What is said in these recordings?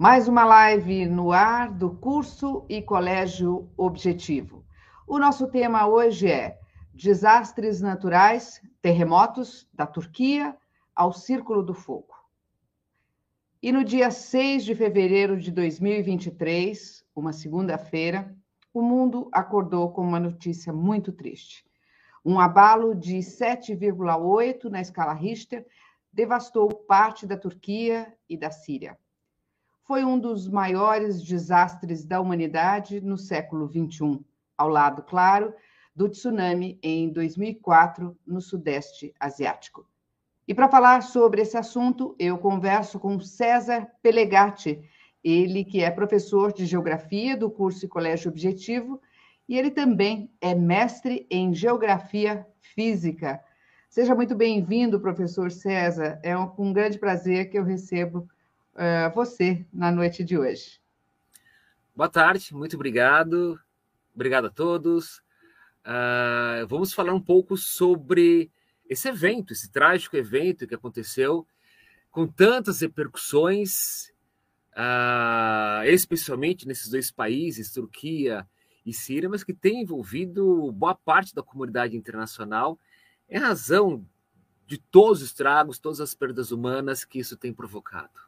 Mais uma live no ar do curso e Colégio Objetivo. O nosso tema hoje é Desastres Naturais, Terremotos da Turquia ao Círculo do Fogo. E no dia 6 de fevereiro de 2023, uma segunda-feira, o mundo acordou com uma notícia muito triste. Um abalo de 7,8 na escala Richter devastou parte da Turquia e da Síria foi um dos maiores desastres da humanidade no século XXI, ao lado, claro, do tsunami em 2004 no Sudeste Asiático. E para falar sobre esse assunto, eu converso com César Pelegatti, ele que é professor de Geografia do curso e Colégio Objetivo, e ele também é mestre em Geografia Física. Seja muito bem-vindo, professor César. É um, um grande prazer que eu recebo uh, você na noite de hoje. Boa tarde, muito obrigado. Obrigado a todos. Uh, vamos falar um pouco sobre esse evento, esse trágico evento que aconteceu com tantas repercussões, uh, especialmente nesses dois países, Turquia e Síria, mas que tem envolvido boa parte da comunidade internacional em razão de todos os estragos, todas as perdas humanas que isso tem provocado.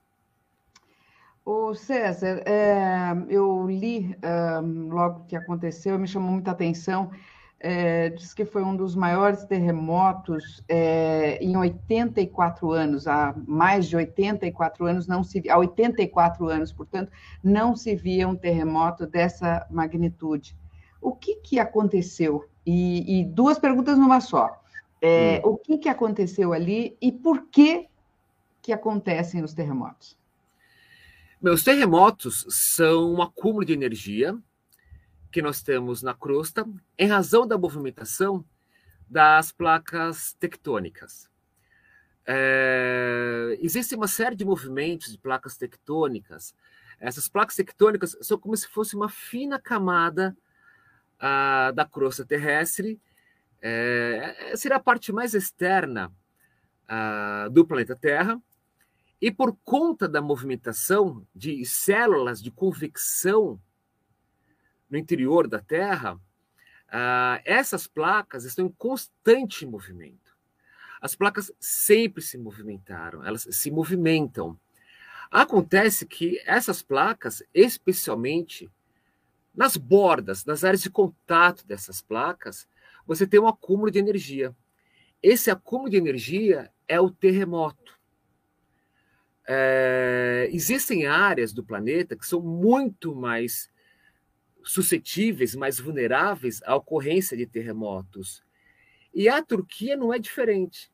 O César, é, eu li é, logo que aconteceu, me chamou muita atenção. É, diz que foi um dos maiores terremotos é, em 84 anos, há mais de 84 anos, não se, há 84 anos, portanto, não se via um terremoto dessa magnitude. O que, que aconteceu? E, e duas perguntas numa só. É, hum. O que, que aconteceu ali e por que, que acontecem os terremotos? Meus terremotos são um acúmulo de energia que nós temos na crosta em razão da movimentação das placas tectônicas. É, existe uma série de movimentos de placas tectônicas. Essas placas tectônicas são como se fosse uma fina camada ah, da crosta terrestre. É, seria a parte mais externa ah, do planeta Terra e por conta da movimentação de células de convecção no interior da Terra, uh, essas placas estão em constante movimento. As placas sempre se movimentaram, elas se movimentam. Acontece que essas placas, especialmente nas bordas, nas áreas de contato dessas placas, você tem um acúmulo de energia. Esse acúmulo de energia é o terremoto. É, existem áreas do planeta que são muito mais suscetíveis, mais vulneráveis à ocorrência de terremotos. E a Turquia não é diferente,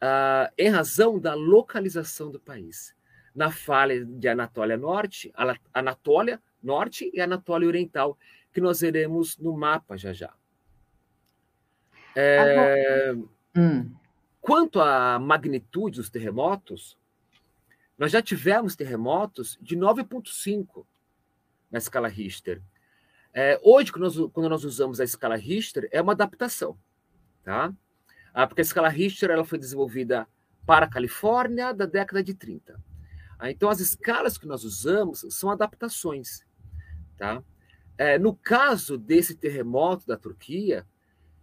ah, em razão da localização do país. Na falha de Anatólia Norte, Anatólia Norte e Anatólia Oriental, que nós veremos no mapa já já. É, hum. Quanto à magnitude dos terremotos, nós já tivemos terremotos de 9,5 na escala Richter. É, hoje, quando nós, quando nós, usamos a escala Richter, é uma adaptação, tá? Ah, porque a escala Richter ela foi desenvolvida para a Califórnia da década de 30. Ah, então, as escalas que nós usamos são adaptações, tá? É, no caso desse terremoto da Turquia,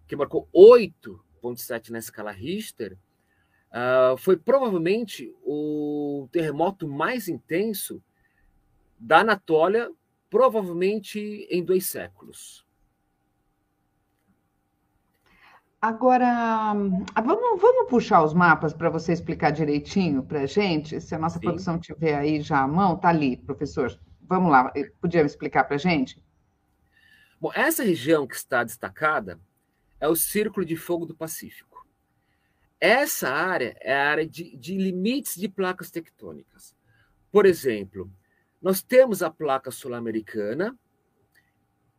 que marcou 8,7 na escala Richter, Uh, foi provavelmente o terremoto mais intenso da Anatólia, provavelmente em dois séculos. Agora, ah, vamos, vamos puxar os mapas para você explicar direitinho para a gente? Se a nossa Sim. produção tiver aí já à mão, tá ali, professor. Vamos lá, podia explicar para a gente? Bom, essa região que está destacada é o Círculo de Fogo do Pacífico. Essa área é a área de, de limites de placas tectônicas. Por exemplo, nós temos a placa sul-americana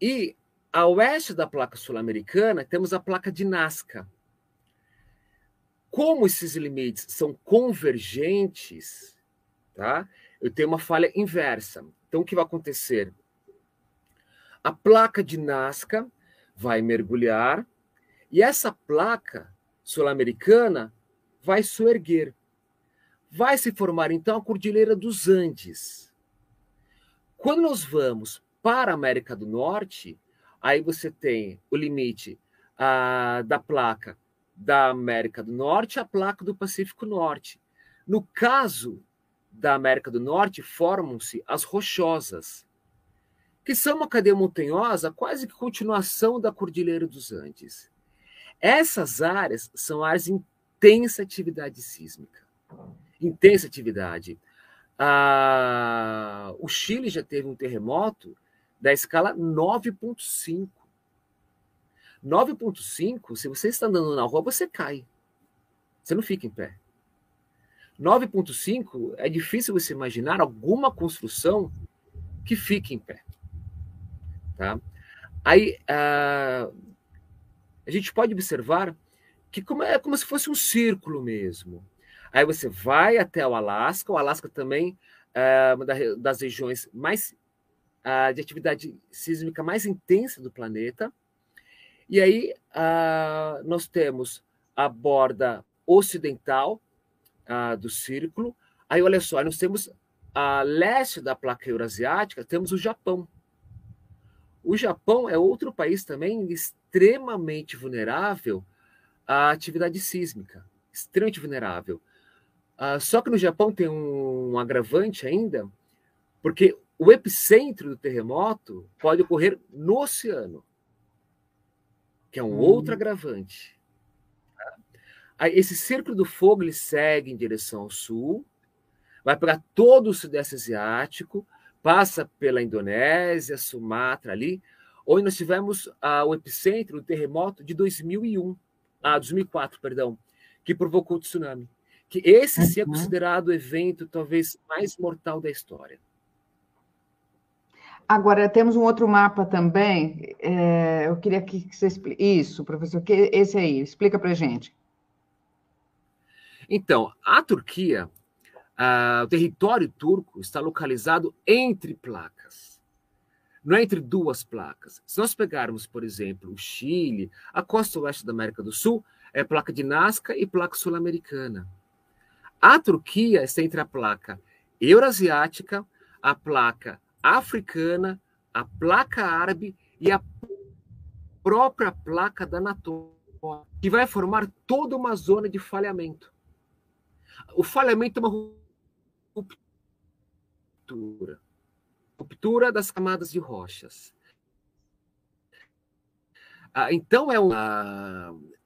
e a oeste da placa sul-americana temos a placa de Nazca. Como esses limites são convergentes, tá? Eu tenho uma falha inversa. Então, o que vai acontecer? A placa de Nazca vai mergulhar e essa placa sul-americana vai soerguer, vai se formar então a Cordilheira dos Andes. Quando nós vamos para a América do Norte, aí você tem o limite ah, da placa da América do Norte a placa do Pacífico Norte. No caso da América do Norte, formam-se as rochosas, que são uma cadeia montanhosa quase que continuação da Cordilheira dos Andes. Essas áreas são áreas de intensa atividade sísmica intensa atividade. Ah, o Chile já teve um terremoto da escala 9.5. 9.5, se você está andando na rua, você cai. Você não fica em pé. 9.5 é difícil você imaginar alguma construção que fique em pé. Tá? Aí ah, a gente pode observar que como é como se fosse um círculo mesmo. Aí você vai até o Alasca. O Alasca também é uma das regiões mais uh, de atividade sísmica mais intensa do planeta. E aí uh, nós temos a borda ocidental uh, do círculo. Aí olha só, nós temos a leste da placa eurasiática, temos o Japão. O Japão é outro país também extremamente vulnerável à atividade sísmica, extremamente vulnerável. Uh, só que no Japão tem um, um agravante ainda, porque o epicentro do terremoto pode ocorrer no oceano, que é um hum. outro agravante. Tá? Esse círculo do fogo ele segue em direção ao sul, vai para todo o sudeste asiático, passa pela Indonésia, Sumatra ali, onde nós tivemos ah, o epicentro do terremoto de 2001, ah, 2004, perdão, que provocou o tsunami que esse sim é uhum. considerado o evento talvez mais mortal da história. Agora, temos um outro mapa também. É, eu queria que você explique. Isso, professor, que esse aí, explica para gente. Então, a Turquia, o território turco está localizado entre placas. Não é entre duas placas. Se nós pegarmos, por exemplo, o Chile, a costa oeste da América do Sul, é placa de Nazca e placa sul-americana. A Turquia está entre a placa eurasiática, a placa africana, a placa árabe e a própria placa da Anatólia, que vai formar toda uma zona de falhamento. O falhamento é uma ruptura ruptura das camadas de rochas. Ah, então, é um,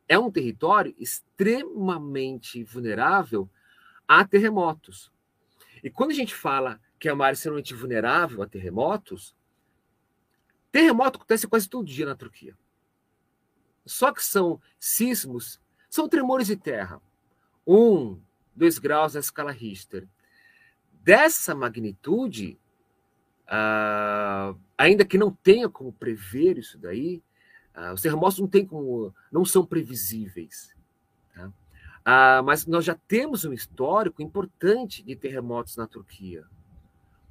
é um território extremamente vulnerável a terremotos. E quando a gente fala que é uma área extremamente vulnerável a terremotos, terremoto acontece quase todo dia na Turquia. Só que são sismos, são tremores de terra. Um, dois graus na escala Richter. Dessa magnitude, uh, ainda que não tenha como prever isso daí, uh, os terremotos não, tem como, não são previsíveis. Tá? Ah, mas nós já temos um histórico importante de terremotos na Turquia.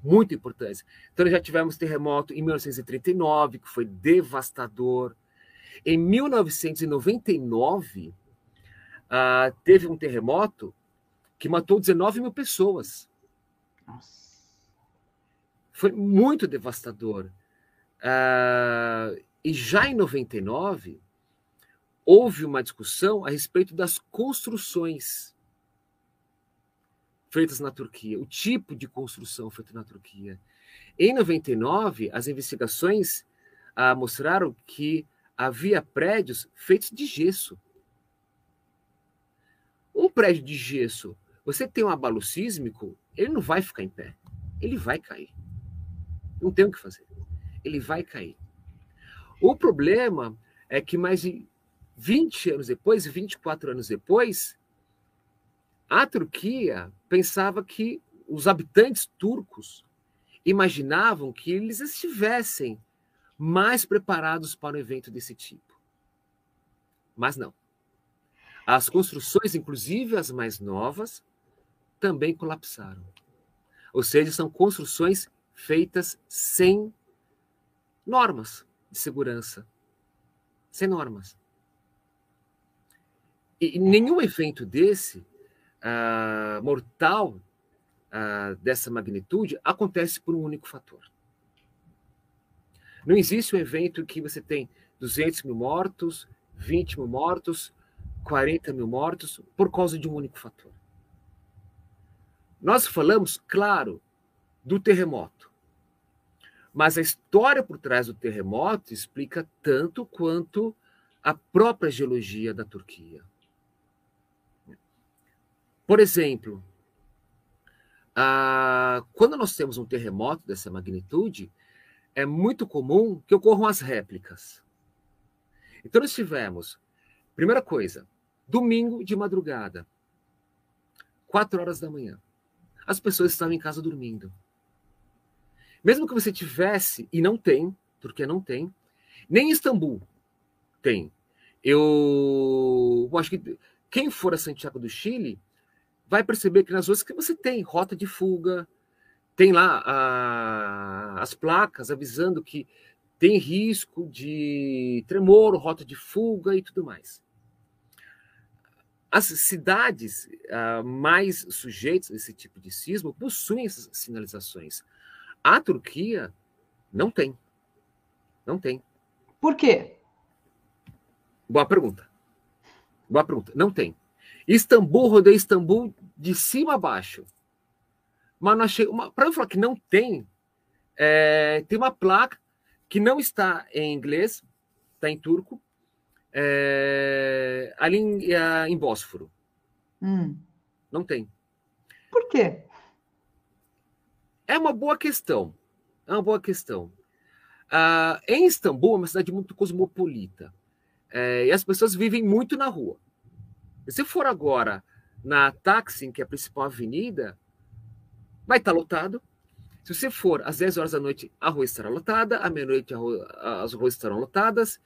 Muito importante. Então, já tivemos terremoto em 1939, que foi devastador. Em 1999, ah, teve um terremoto que matou 19 mil pessoas. Nossa. Foi muito devastador. Ah, e já em 99, houve uma discussão a respeito das construções feitas na Turquia, o tipo de construção feita na Turquia. Em 99, as investigações ah, mostraram que havia prédios feitos de gesso. Um prédio de gesso, você tem um abalo sísmico, ele não vai ficar em pé, ele vai cair. Não tem o que fazer. Ele vai cair. O problema é que mais de 20 anos depois, 24 anos depois, a Turquia pensava que os habitantes turcos imaginavam que eles estivessem mais preparados para um evento desse tipo. Mas não. As construções, inclusive as mais novas, também colapsaram. Ou seja, são construções feitas sem normas de segurança. Sem normas. E nenhum evento desse uh, mortal uh, dessa magnitude acontece por um único fator. Não existe um evento que você tem 200 mil mortos, 20 mil mortos, 40 mil mortos, por causa de um único fator. Nós falamos, claro, do terremoto. Mas a história por trás do terremoto explica tanto quanto a própria geologia da Turquia. Por exemplo, quando nós temos um terremoto dessa magnitude, é muito comum que ocorram as réplicas. Então, nós tivemos, primeira coisa, domingo de madrugada, quatro horas da manhã. As pessoas estavam em casa dormindo. Mesmo que você tivesse, e não tem, porque não tem, nem em Istambul tem. Eu, eu acho que quem for a Santiago do Chile vai perceber que nas ruas que você tem rota de fuga, tem lá a, as placas avisando que tem risco de tremor, rota de fuga e tudo mais. As cidades uh, mais sujeitas a esse tipo de sismo possuem essas sinalizações. A Turquia não tem. Não tem. Por quê? Boa pergunta. Boa pergunta. Não tem. Istambul, rodei Istambul de cima a baixo. Mas não achei. Para eu falar que não tem, é, tem uma placa que não está em inglês, está em turco, é, ali em, é, em Bósforo. Hum. Não tem. Por quê? É uma boa questão. É uma boa questão. Ah, em Istambul, é uma cidade muito cosmopolita. É, e as pessoas vivem muito na rua. Se for agora na Taksim, que é a principal avenida, vai estar lotado. Se você for às 10 horas da noite, a rua estará lotada, à meia-noite as ruas estarão lotadas.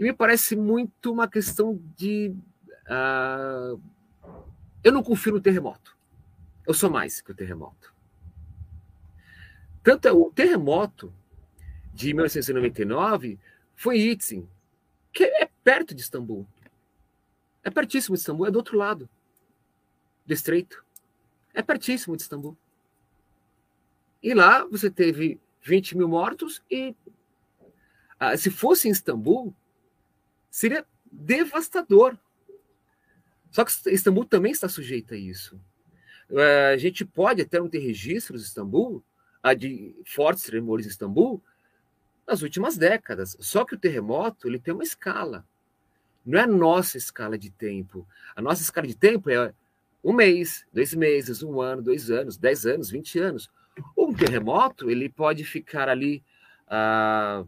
E me parece muito uma questão de. Uh, eu não confio no terremoto. Eu sou mais que o terremoto. Tanto é o terremoto de 1999 foi Itzin, que é perto de Istambul. É pertíssimo de Istambul, é do outro lado do estreito. É pertíssimo de Istambul. E lá você teve 20 mil mortos e ah, se fosse em Istambul, seria devastador. Só que Istambul também está sujeita a isso. Ah, a gente pode até não ter registros de Istambul, ah, de fortes tremores em Istambul, nas últimas décadas. Só que o terremoto ele tem uma escala. Não é a nossa escala de tempo. A nossa escala de tempo é um mês, dois meses, um ano, dois anos, dez anos, vinte anos. Um terremoto ele pode ficar ali ah,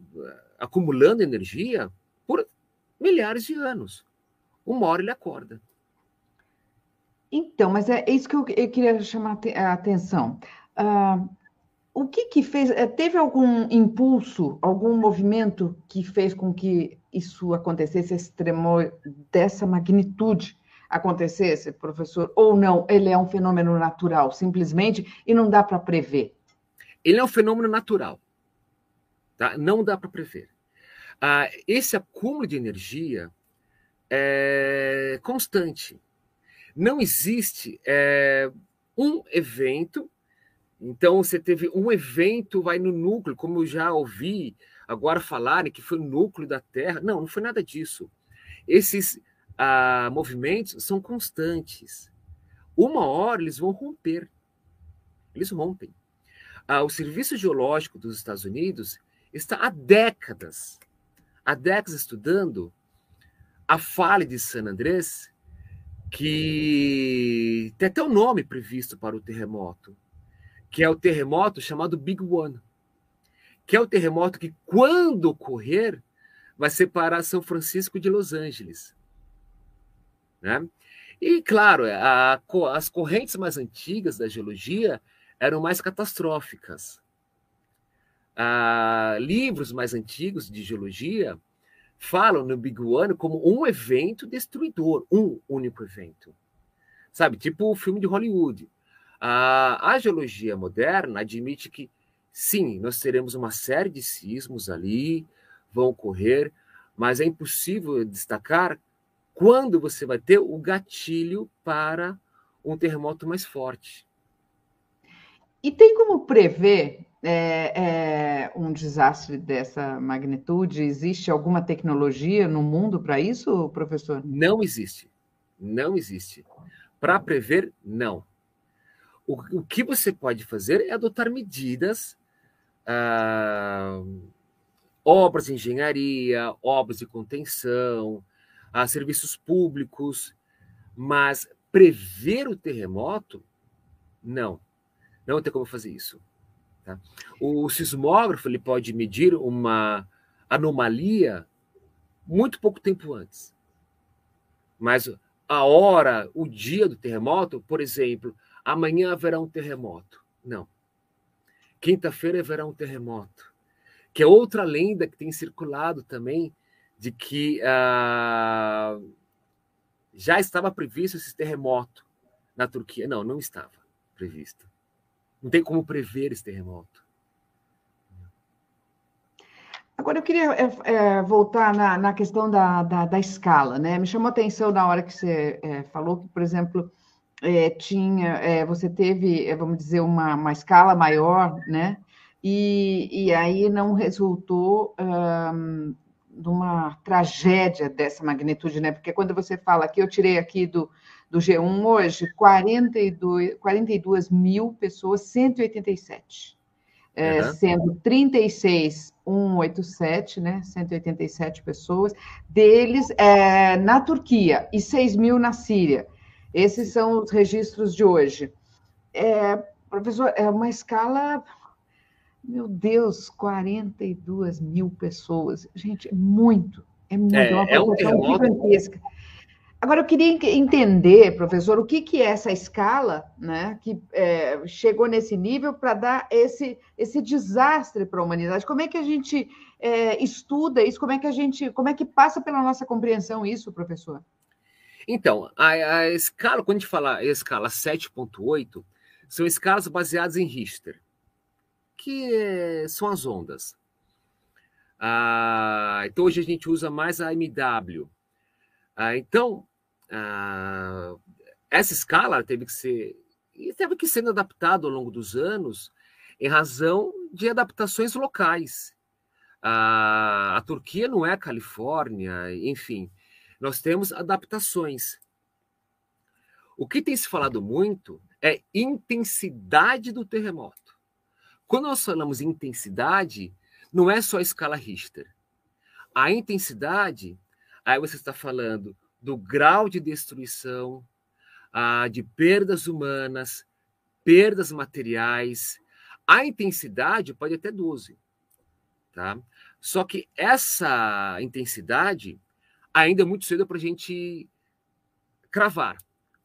acumulando energia milhares de anos. Uma hora ele acorda. Então, mas é isso que eu, eu queria chamar a atenção. Ah, o que que fez? Eh, teve algum impulso, algum movimento que fez com que isso acontecesse, esse tremor dessa magnitude acontecesse, professor? Ou não? Ele é um fenômeno natural, simplesmente, e não dá para prever? Ele é um fenômeno natural. Tá? Não dá para prever. Ah, esse acúmulo de energia é constante. Não existe é, um evento então, você teve um evento, vai no núcleo, como eu já ouvi agora falarem que foi o núcleo da Terra. Não, não foi nada disso. Esses ah, movimentos são constantes. Uma hora eles vão romper. Eles rompem. Ah, o Serviço Geológico dos Estados Unidos está há décadas, há décadas estudando a falha de San Andrés, que tem até o um nome previsto para o terremoto que é o terremoto chamado Big One, que é o terremoto que, quando ocorrer, vai separar São Francisco de Los Angeles. Né? E, claro, a, as correntes mais antigas da geologia eram mais catastróficas. Ah, livros mais antigos de geologia falam no Big One como um evento destruidor, um único evento. Sabe, tipo o filme de Hollywood. A, a geologia moderna admite que, sim, nós teremos uma série de sismos ali, vão ocorrer, mas é impossível destacar quando você vai ter o gatilho para um terremoto mais forte. E tem como prever é, é, um desastre dessa magnitude? Existe alguma tecnologia no mundo para isso, professor? Não existe. Não existe. Para prever, não. O, o, que você pode fazer é adotar medidas, ah, obras de engenharia, obras de contenção, ah, serviços públicos, mas prever o terremoto, não. Não tem como fazer isso. Tá? O sismógrafo ele pode medir uma anomalia muito pouco tempo antes. Mas a hora, o dia do terremoto, por exemplo, amanhã haverá um terremoto. Não. Quinta-feira haverá um terremoto. Que é outra lenda que tem circulado também, de que ah, já estava previsto esse terremoto na Turquia. Não, não estava previsto. Não tem como prever esse terremoto. Agora, eu queria é, é, voltar na, na questão da, da, da, escala, né? Me chamou a atenção na hora que você é, falou que, por exemplo, é, tinha, é, você teve, é, vamos dizer, uma, uma escala maior, né? E, e aí não resultou um, numa tragédia dessa magnitude, né? Porque quando você fala aqui, eu tirei aqui do, do G1 hoje, 42, 42 mil pessoas, 187. É, uhum. Sendo 36, 187, né? 187 pessoas, deles é, na Turquia e 6 mil na Síria. Esses são os registros de hoje. É, professor, é uma escala meu Deus, 42 mil pessoas. Gente, é muito. É muito. É, uma é um gigantesca. Agora, eu queria entender, professor, o que, que é essa escala né, que é, chegou nesse nível para dar esse, esse desastre para a humanidade. Como é que a gente é, estuda isso? Como é que a gente, como é que passa pela nossa compreensão isso, professor? Então, a, a escala, quando a gente fala a escala 7.8, são escalas baseadas em Richter, que são as ondas. Ah, então, hoje a gente usa mais a MW. Ah, então, ah, essa escala teve que ser e teve que ser adaptado ao longo dos anos em razão de adaptações locais. A, a Turquia não é a Califórnia, enfim, nós temos adaptações. O que tem se falado muito é intensidade do terremoto. Quando nós falamos intensidade, não é só a escala Richter. A intensidade, aí você está falando do grau de destruição, ah, de perdas humanas, perdas materiais. A intensidade pode até 12. Tá? Só que essa intensidade ainda é muito cedo para a gente cravar.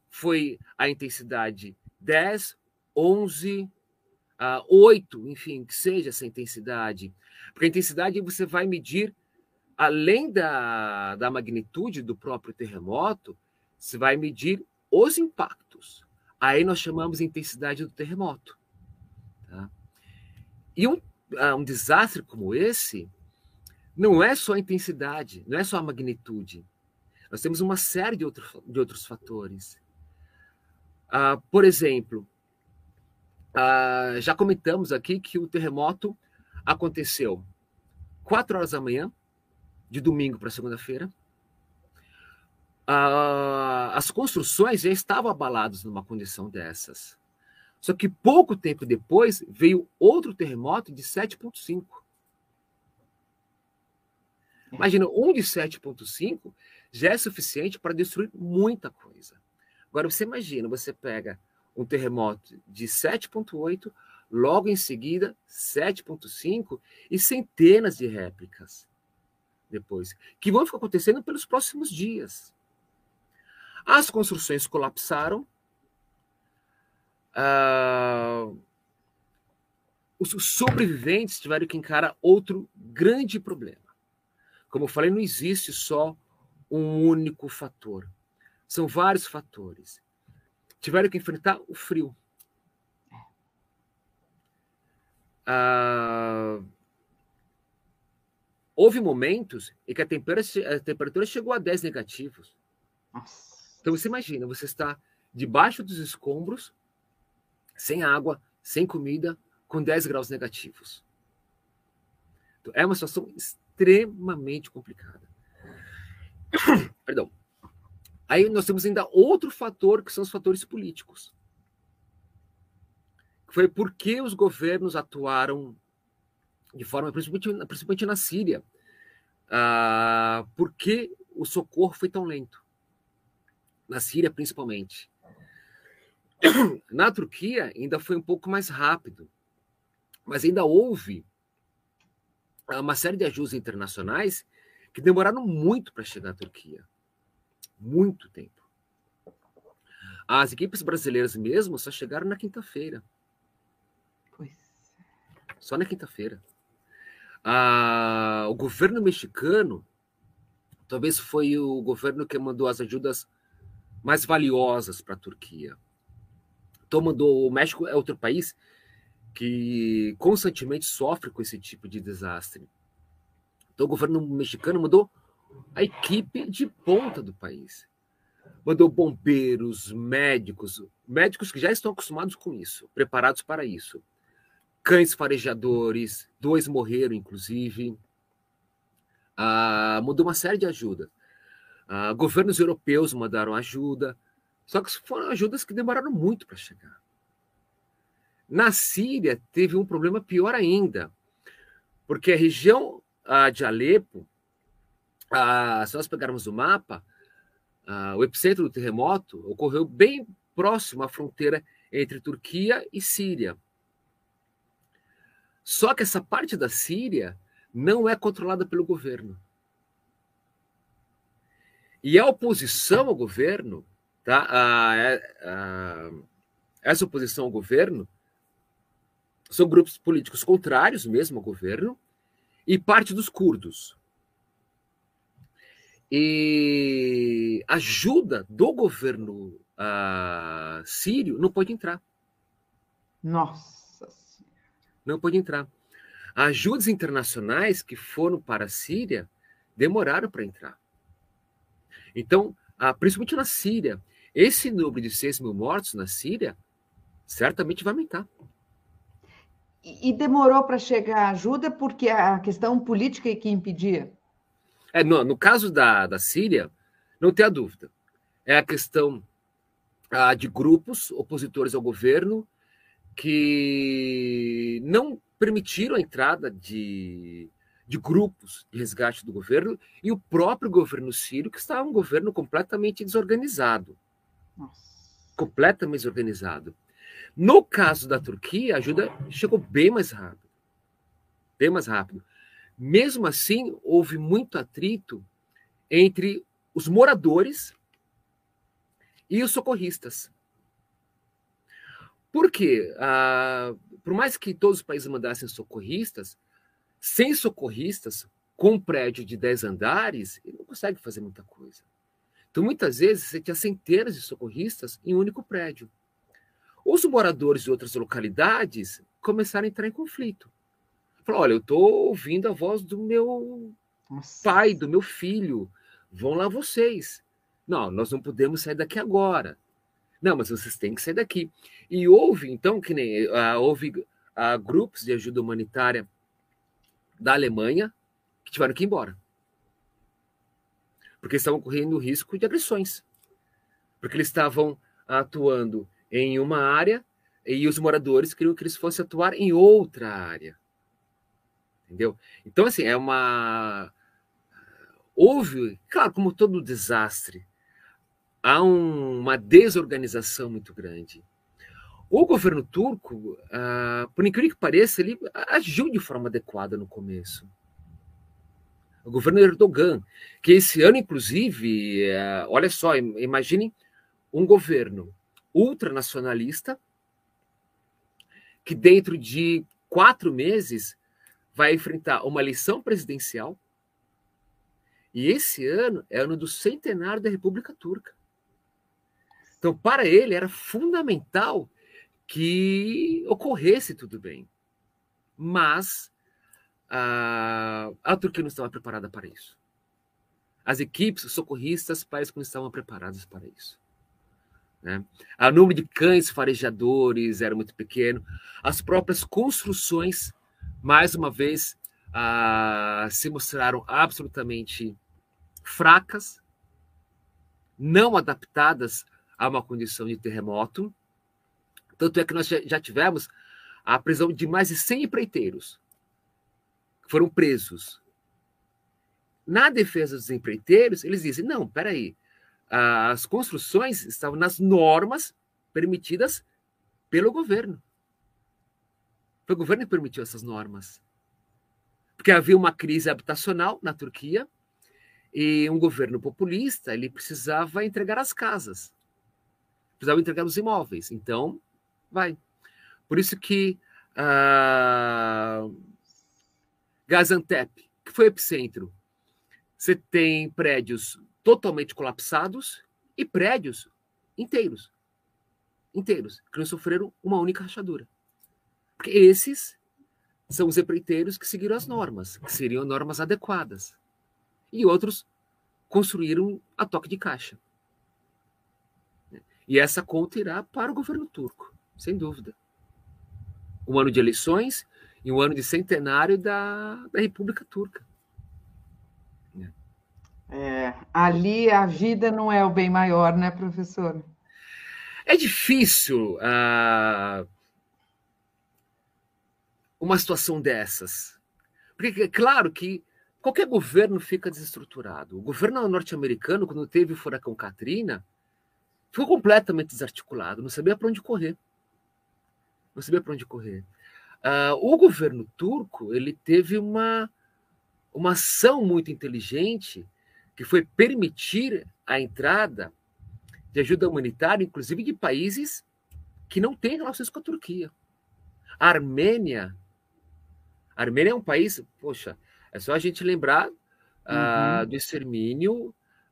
Foi a intensidade 10, 11, uh, 8, enfim, que seja essa intensidade. Porque a intensidade você vai medir além da, da magnitude do próprio terremoto, você vai medir os impactos. Aí nós chamamos de intensidade do terremoto. Tá? E um, ah, um desastre como esse não é só a intensidade, não é só a magnitude. Nós temos uma série de, outro, de outros fatores. Ah, por exemplo, ah, já comentamos aqui que o terremoto aconteceu 4 horas da manhã, de domingo para segunda-feira. Ah, as construções já estavam abaladas numa condição dessas. Só que pouco tempo depois veio outro terremoto de 7,5. Imagina, um de 7,5 já é suficiente para destruir muita coisa. Agora, você imagina, você pega um terremoto de 7,8, logo em seguida 7,5 e centenas de réplicas depois, que vão ficar acontecendo pelos próximos dias. As construções colapsaram. Ah, os sobreviventes tiveram que encarar outro grande problema. Como eu falei, não existe só um único fator. São vários fatores. Tiveram que enfrentar o frio. Ah, Houve momentos em que a temperatura, a temperatura chegou a 10 negativos. Nossa. Então você imagina, você está debaixo dos escombros, sem água, sem comida, com 10 graus negativos. Então, é uma situação extremamente complicada. Perdão. Aí nós temos ainda outro fator, que são os fatores políticos. Foi porque os governos atuaram de forma, principalmente, principalmente na Síria, ah, por que o socorro foi tão lento? Na Síria, principalmente. Na Turquia, ainda foi um pouco mais rápido, mas ainda houve uma série de ajudas internacionais que demoraram muito para chegar à Turquia. Muito tempo. As equipes brasileiras mesmo só chegaram na quinta-feira. Pois. Só na quinta-feira. Ah, o governo mexicano talvez foi o governo que mandou as ajudas mais valiosas para a Turquia. Então mandou o México é outro país que constantemente sofre com esse tipo de desastre. Então o governo mexicano mandou a equipe de ponta do país. Mandou bombeiros, médicos, médicos que já estão acostumados com isso, preparados para isso. Cães farejadores, dois morreram, inclusive. Ah, mandou uma série de ajuda. Ah, governos europeus mandaram ajuda. Só que foram ajudas que demoraram muito para chegar. Na Síria, teve um problema pior ainda, porque a região ah, de Alepo, ah, se nós pegarmos o mapa, ah, o epicentro do terremoto ocorreu bem próximo à fronteira entre Turquia e Síria. Só que essa parte da Síria não é controlada pelo governo. E a oposição ao governo, tá? a, essa oposição ao governo, são grupos políticos contrários mesmo ao governo e parte dos curdos. E ajuda do governo uh, sírio não pode entrar. Nossa. Não pode entrar. Ajudas internacionais que foram para a Síria demoraram para entrar. Então, uh, principalmente na Síria, esse número de 6 mil mortos na Síria certamente vai aumentar. E demorou para chegar a ajuda porque a questão política é que impedia? É, no, no caso da, da Síria, não tem a dúvida. É a questão ah, de grupos opositores ao governo que não permitiram a entrada de, de grupos de resgate do governo e o próprio governo sírio, que está um governo completamente desorganizado. Nossa. Completamente desorganizado. No caso da Turquia, a ajuda chegou bem mais rápido. Bem mais rápido. Mesmo assim, houve muito atrito entre os moradores e os socorristas. Por quê? Ah, por mais que todos os países mandassem socorristas, sem socorristas, com um prédio de 10 andares, ele não consegue fazer muita coisa. Então, muitas vezes, você tinha centenas de socorristas em um único prédio. Os moradores de outras localidades começaram a entrar em conflito. Falaram, olha, eu estou ouvindo a voz do meu Nossa. pai, do meu filho. Vão lá vocês. Não, nós não podemos sair daqui agora. Não, mas vocês têm que sair daqui. E houve, então, que nem uh, houve uh, grupos de ajuda humanitária da Alemanha que tiveram que ir embora. Porque estavam correndo risco de agressões. Porque eles estavam atuando em uma área e os moradores queriam que eles fossem atuar em outra área. Entendeu? Então, assim, é uma. Houve, claro, como todo desastre, há um, uma desorganização muito grande. O governo turco, ah, por incrível que pareça, ele agiu de forma adequada no começo. O governo Erdogan, que esse ano, inclusive, eh, olha só, imagine um governo ultranacionalista, que dentro de quatro meses vai enfrentar uma eleição presidencial. E esse ano é ano do centenário da República Turca. Então, para ele, era fundamental que ocorresse tudo bem. Mas a, a Turquia não estava preparada para isso. As equipes socorristas parecem que não estavam preparadas para isso. Né? O número de cães farejadores era muito pequeno. As próprias construções, mais uma vez, se mostraram absolutamente fracas, não adaptadas a uma condição de terremoto. Tanto é que nós já tivemos a prisão de mais de 100 empreiteiros que foram presos. Na defesa dos empreiteiros, eles dizem: não, peraí, as construções estavam nas normas permitidas pelo governo. Foi o governo que permitiu essas normas. Porque havia uma crise habitacional na Turquia e um governo populista ele precisava entregar as casas, precisava entregar os imóveis. Então, vai. Por isso que uh, Gaziantep, que foi epicentro, você tem prédios totalmente colapsados e prédios inteiros, inteiros, que não sofreram uma única rachadura. Porque esses são os empreiteiros que seguiram as normas, que seriam normas adequadas. E outros construíram a toque de caixa. E essa conta irá para o governo turco, sem dúvida. Um ano de eleições e um ano de centenário da, da República Turca. É, ali a vida não é o bem maior, né, professor? É difícil uh, uma situação dessas. Porque é claro que qualquer governo fica desestruturado. O governo norte-americano, quando teve o furacão Katrina, ficou completamente desarticulado, não sabia para onde correr. Não sabia para onde correr. Uh, o governo turco ele teve uma, uma ação muito inteligente que foi permitir a entrada de ajuda humanitária, inclusive de países que não têm relações com a Turquia. A Armênia. A Armênia é um país, poxa, é só a gente lembrar uh, do extermínio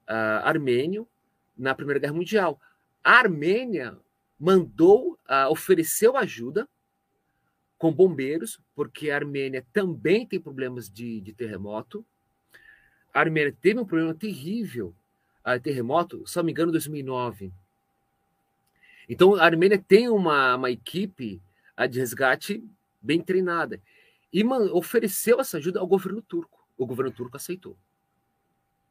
uh, armênio na Primeira Guerra Mundial. A Armênia mandou, uh, ofereceu ajuda com bombeiros, porque a Armênia também tem problemas de, de terremoto a Armênia teve um problema terrível, a terremoto, se não me engano, em 2009. Então, a Armênia tem uma, uma equipe de resgate bem treinada e ofereceu essa ajuda ao governo turco. O governo turco aceitou.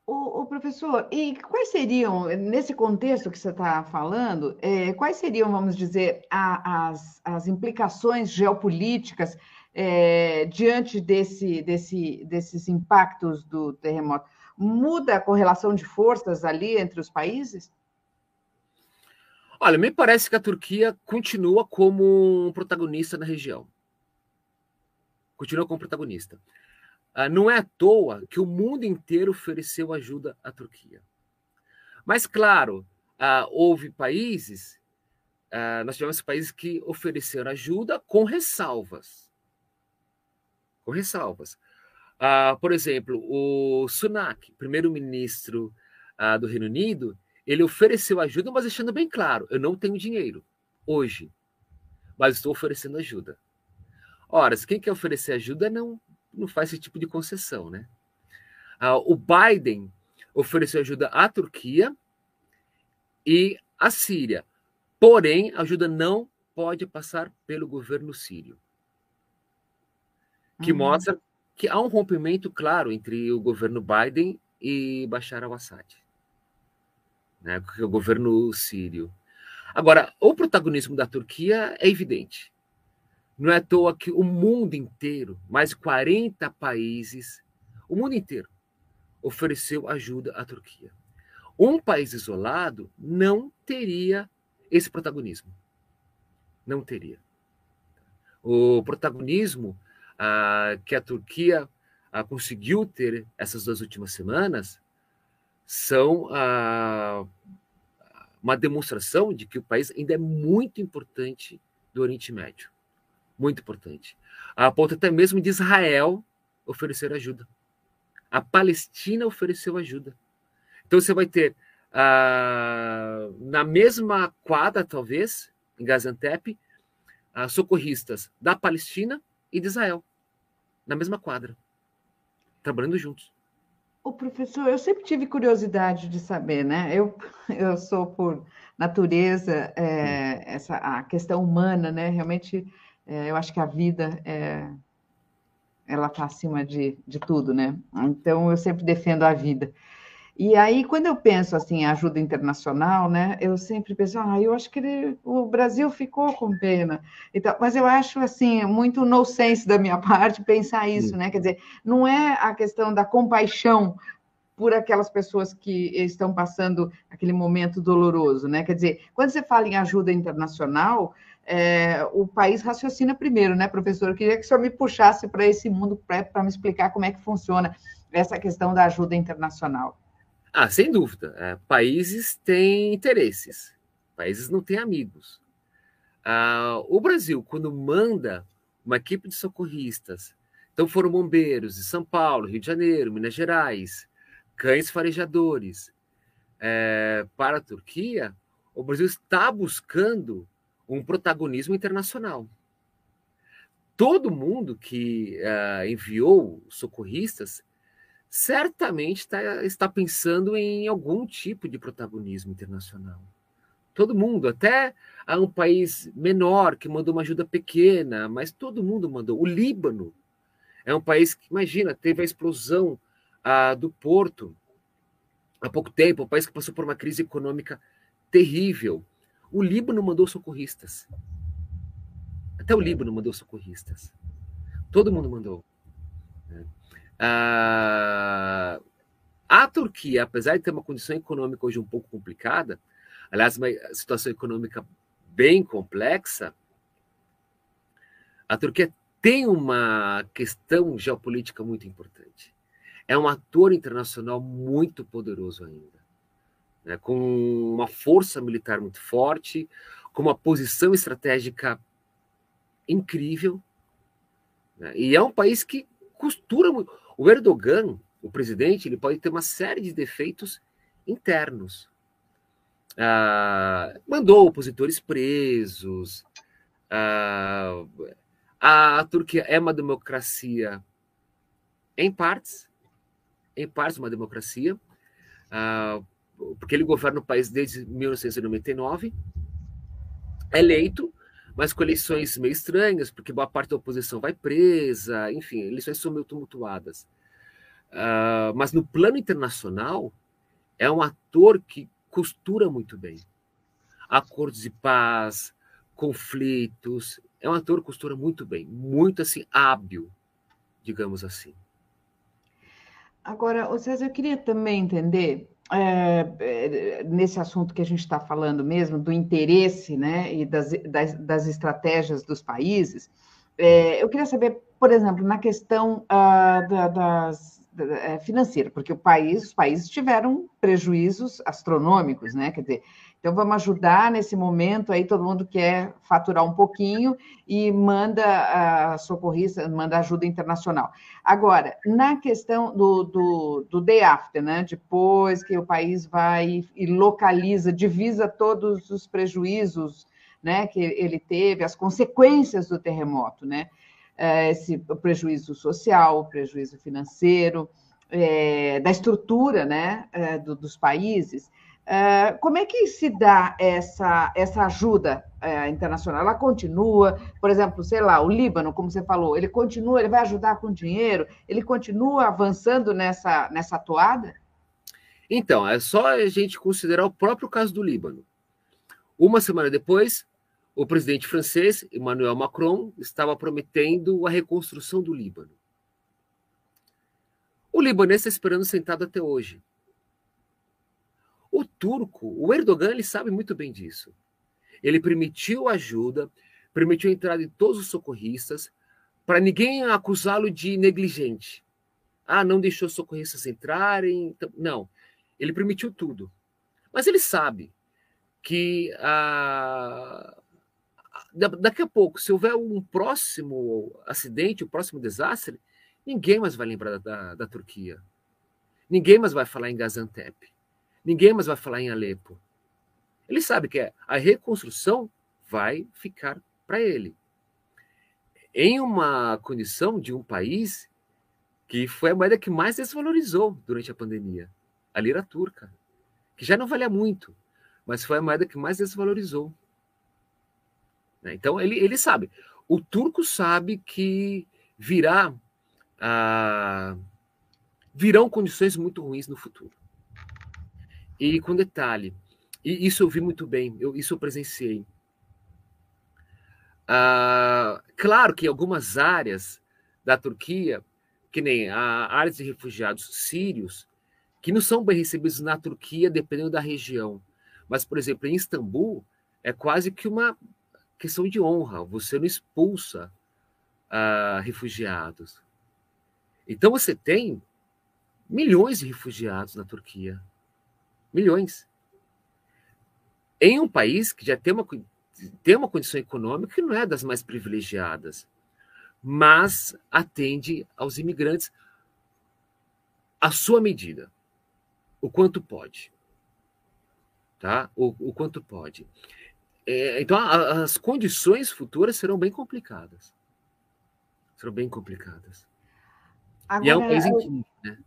O, professor, e quais seriam, nesse contexto que você está falando, é, quais seriam, vamos dizer, a, as, as implicações geopolíticas é, diante desse, desse, desses impactos do terremoto? Muda a correlação de forças ali entre os países? Olha, me parece que a Turquia continua como um protagonista na região. Continua como protagonista. Ah, não é à toa que o mundo inteiro ofereceu ajuda à Turquia. Mas, claro, ah, houve países, ah, nós tivemos países que ofereceram ajuda com ressalvas com ressalvas. Por exemplo, o Sunak, primeiro-ministro do Reino Unido, ele ofereceu ajuda, mas deixando bem claro: eu não tenho dinheiro hoje, mas estou oferecendo ajuda. Ora, quem quer oferecer ajuda não, não faz esse tipo de concessão, né? Ah, o Biden ofereceu ajuda à Turquia e à Síria, porém, a ajuda não pode passar pelo governo sírio que uhum. mostra que há um rompimento claro entre o governo Biden e Bashar al-Assad, né, é o governo sírio. Agora, o protagonismo da Turquia é evidente. Não é à toa que o mundo inteiro, mais de 40 países, o mundo inteiro, ofereceu ajuda à Turquia. Um país isolado não teria esse protagonismo. Não teria. O protagonismo ah, que a Turquia ah, conseguiu ter essas duas últimas semanas são ah, uma demonstração de que o país ainda é muito importante do Oriente Médio. Muito importante. A ponto até mesmo de Israel oferecer ajuda. A Palestina ofereceu ajuda. Então você vai ter na mesma quadra, talvez, em Gaziantep, socorristas da Palestina e de Israel, na mesma quadra, trabalhando juntos. O professor, eu sempre tive curiosidade de saber, né? Eu, eu sou por natureza é, essa a questão humana, né? Realmente, é, eu acho que a vida é, ela está acima de, de tudo, né? Então eu sempre defendo a vida. E aí, quando eu penso assim, em ajuda internacional, né, eu sempre penso, ah, eu acho que ele, o Brasil ficou com pena. Então, mas eu acho assim, muito no sense da minha parte pensar isso, né? Quer dizer, não é a questão da compaixão por aquelas pessoas que estão passando aquele momento doloroso, né? Quer dizer, quando você fala em ajuda internacional, é, o país raciocina primeiro, né, professor? Eu queria que o senhor me puxasse para esse mundo para me explicar como é que funciona essa questão da ajuda internacional. Ah, sem dúvida. É, países têm interesses, países não têm amigos. Ah, o Brasil, quando manda uma equipe de socorristas, então foram bombeiros de São Paulo, Rio de Janeiro, Minas Gerais, cães farejadores é, para a Turquia, o Brasil está buscando um protagonismo internacional. Todo mundo que uh, enviou socorristas certamente está, está pensando em algum tipo de protagonismo internacional. Todo mundo, até há um país menor que mandou uma ajuda pequena, mas todo mundo mandou. O Líbano é um país que, imagina, teve a explosão ah, do porto há pouco tempo, um país que passou por uma crise econômica terrível. O Líbano mandou socorristas. Até o Líbano mandou socorristas. Todo mundo mandou. Ah, a Turquia, apesar de ter uma condição econômica hoje um pouco complicada, aliás, uma situação econômica bem complexa, a Turquia tem uma questão geopolítica muito importante. É um ator internacional muito poderoso ainda, né? com uma força militar muito forte, com uma posição estratégica incrível. Né? E é um país que costura. O Erdogan, o presidente, ele pode ter uma série de defeitos internos. Ah, mandou opositores presos. Ah, a Turquia é uma democracia em partes, em partes uma democracia, ah, porque ele governa o país desde 1999, eleito, mas com eleições meio estranhas, porque boa parte da oposição vai presa, enfim, eleições são meio tumultuadas. Uh, mas no plano internacional, é um ator que costura muito bem. Acordos de paz, conflitos, é um ator que costura muito bem, muito assim, hábil, digamos assim. Agora, César, eu queria também entender é, é, nesse assunto que a gente está falando mesmo, do interesse né, e das, das, das estratégias dos países, é, eu queria saber, por exemplo, na questão uh, da, das, da, é, financeira, porque o país, os países tiveram prejuízos astronômicos, né? Quer dizer, então, vamos ajudar nesse momento aí, todo mundo quer faturar um pouquinho e manda a socorrista, manda ajuda internacional. Agora, na questão do, do, do day after, né? Depois que o país vai e localiza, divisa todos os prejuízos né, que ele teve, as consequências do terremoto, né? É, esse prejuízo social, prejuízo financeiro, é, da estrutura né, é, do, dos países. É, como é que se dá essa, essa ajuda é, internacional? Ela continua, por exemplo, sei lá, o Líbano, como você falou, ele continua, ele vai ajudar com dinheiro, ele continua avançando nessa, nessa toada? Então, é só a gente considerar o próprio caso do Líbano. Uma semana depois, o presidente francês, Emmanuel Macron, estava prometendo a reconstrução do Líbano. O libanês está esperando sentado até hoje. O turco, o Erdogan, ele sabe muito bem disso. Ele permitiu ajuda, permitiu a entrada de todos os socorristas, para ninguém acusá-lo de negligente. Ah, não deixou socorristas entrarem. Então, não, ele permitiu tudo. Mas ele sabe que ah, daqui a pouco, se houver um próximo acidente, um próximo desastre, ninguém mais vai lembrar da, da, da Turquia. Ninguém mais vai falar em Gaziantep. Ninguém mais vai falar em Alepo. Ele sabe que a reconstrução vai ficar para ele. Em uma condição de um país que foi a moeda que mais desvalorizou durante a pandemia, a lira turca, que já não valia muito, mas foi a moeda que mais desvalorizou. Né? Então ele, ele sabe, o turco sabe que virá ah, virão condições muito ruins no futuro. E com detalhe, e isso eu vi muito bem, eu, isso eu presenciei. Ah, claro que algumas áreas da Turquia, que nem a áreas de refugiados sírios, que não são bem recebidos na Turquia, dependendo da região. Mas, por exemplo, em Istambul, é quase que uma questão de honra. Você não expulsa uh, refugiados. Então, você tem milhões de refugiados na Turquia. Milhões. Em um país que já tem uma, tem uma condição econômica que não é das mais privilegiadas mas atende aos imigrantes à sua medida, o quanto pode. Tá? O, o quanto pode. É, então, a, as condições futuras serão bem complicadas. Serão bem complicadas. Agora, e é um país incrível, né?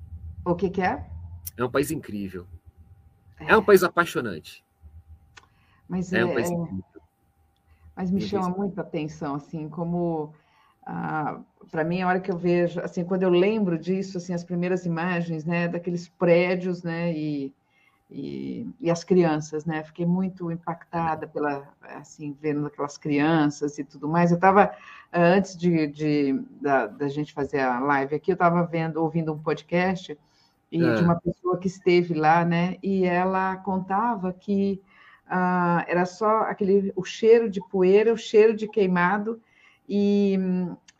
O que, que é? É um país incrível. É, é um país apaixonante. Mas é, é um país é. Mas me chama muita atenção, assim, como ah, para mim, a hora que eu vejo, assim, quando eu lembro disso, assim, as primeiras imagens, né, daqueles prédios, né, e, e, e, as crianças, né, fiquei muito impactada pela, assim, vendo aquelas crianças e tudo mais. Eu estava, ah, antes de, de da, da, gente fazer a live aqui, eu estava vendo, ouvindo um podcast e é. de uma pessoa que esteve lá, né, e ela contava que ah, era só aquele, o cheiro de poeira, o cheiro de queimado, e,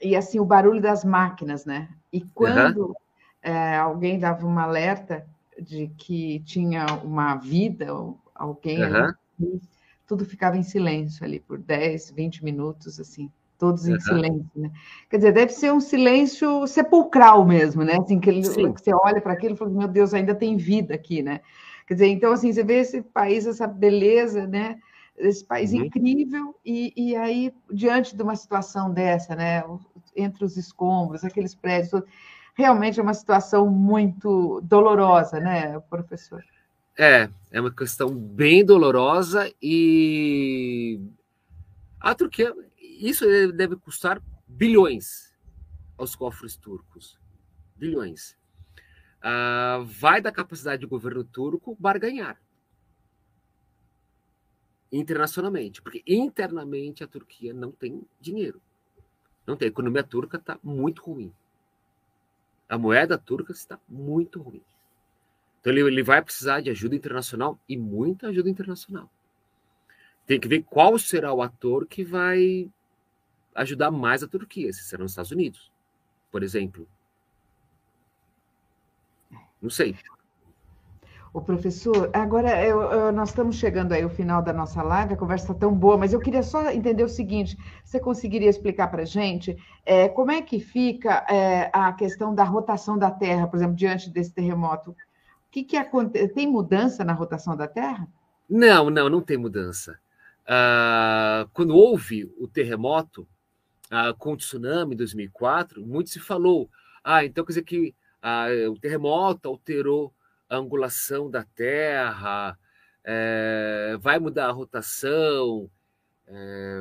e assim o barulho das máquinas, né? E quando uhum. é, alguém dava um alerta de que tinha uma vida, alguém uhum. ali, tudo ficava em silêncio ali por 10, 20 minutos, assim, todos em uhum. silêncio, né? Quer dizer, deve ser um silêncio sepulcral mesmo, né? Assim, que, ele, que você olha para aquilo e fala, meu Deus, ainda tem vida aqui, né? Quer dizer, então, assim, você vê esse país, essa beleza, né? esse país uhum. incrível, e, e aí, diante de uma situação dessa, né, entre os escombros, aqueles prédios, realmente é uma situação muito dolorosa, né, professor? É, é uma questão bem dolorosa e a Turquia, isso deve custar bilhões aos cofres turcos, bilhões. Ah, vai da capacidade do governo turco barganhar internacionalmente, porque internamente a Turquia não tem dinheiro. Não tem. A economia turca está muito ruim. A moeda turca está muito ruim. Então ele, ele vai precisar de ajuda internacional e muita ajuda internacional. Tem que ver qual será o ator que vai ajudar mais a Turquia, se serão os Estados Unidos, por exemplo. Não sei. O professor, agora eu, eu, nós estamos chegando aí ao final da nossa live, a conversa está tão boa, mas eu queria só entender o seguinte: você conseguiria explicar para a gente é, como é que fica é, a questão da rotação da Terra, por exemplo, diante desse terremoto? O que, que acontece? Tem mudança na rotação da Terra? Não, não, não tem mudança. Ah, quando houve o terremoto ah, com o tsunami em 2004, muito se falou: ah, então quer dizer que ah, o terremoto alterou a angulação da Terra, é, vai mudar a rotação, é,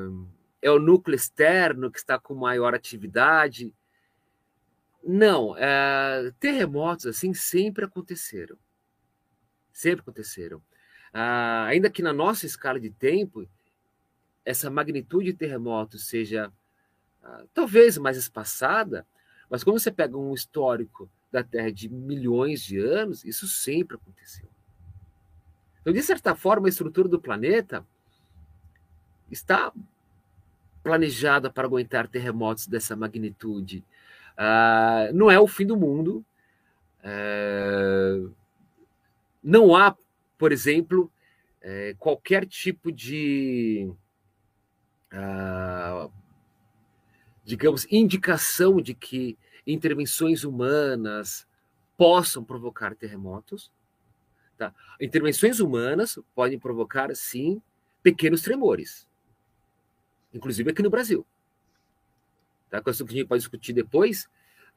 é, o núcleo externo que está com maior atividade. Não, é, terremotos assim sempre aconteceram. Sempre aconteceram. Ah, ainda que na nossa escala de tempo, essa magnitude de terremotos seja talvez mais espaçada, mas quando você pega um histórico da Terra de milhões de anos, isso sempre aconteceu. Então, de certa forma, a estrutura do planeta está planejada para aguentar terremotos dessa magnitude. Uh, não é o fim do mundo. Uh, não há, por exemplo, uh, qualquer tipo de, ah, digamos, indicação de que intervenções humanas possam provocar terremotos. Tá? Intervenções humanas podem provocar, sim, pequenos tremores, inclusive aqui no Brasil. Tá? Questão que a gente pode discutir depois,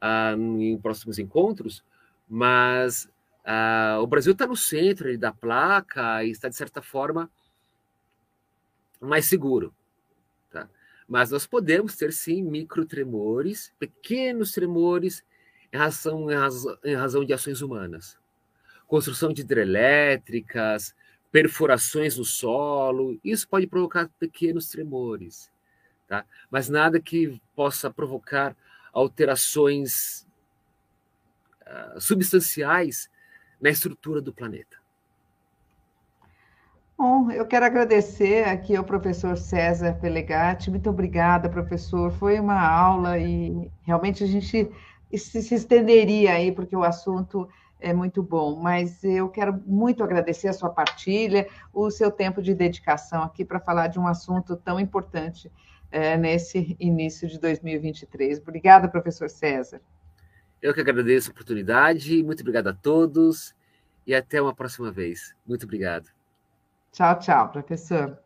uh, em próximos encontros, mas uh, o Brasil está no centro da placa e está, de certa forma, mais seguro. Mas nós podemos ter, sim, microtremores, pequenos tremores, em razão, em razão, em razão de ações humanas. Construção de hidrelétricas, perfurações no solo, isso pode provocar pequenos tremores, tá? mas nada que possa provocar alterações uh, substanciais na estrutura do planeta. Bom, eu quero agradecer aqui ao professor César Pelegatti. Muito obrigada, professor. Foi uma aula e realmente a gente se estenderia aí, porque o assunto é muito bom, mas eu quero muito agradecer a sua partilha, o seu tempo de dedicação aqui para falar de um assunto tão importante é, nesse início de 2023. Obrigada, professor César. Eu que agradeço a oportunidade, muito obrigado a todos e até uma próxima vez. Muito obrigado. Tchau, tchau, professor.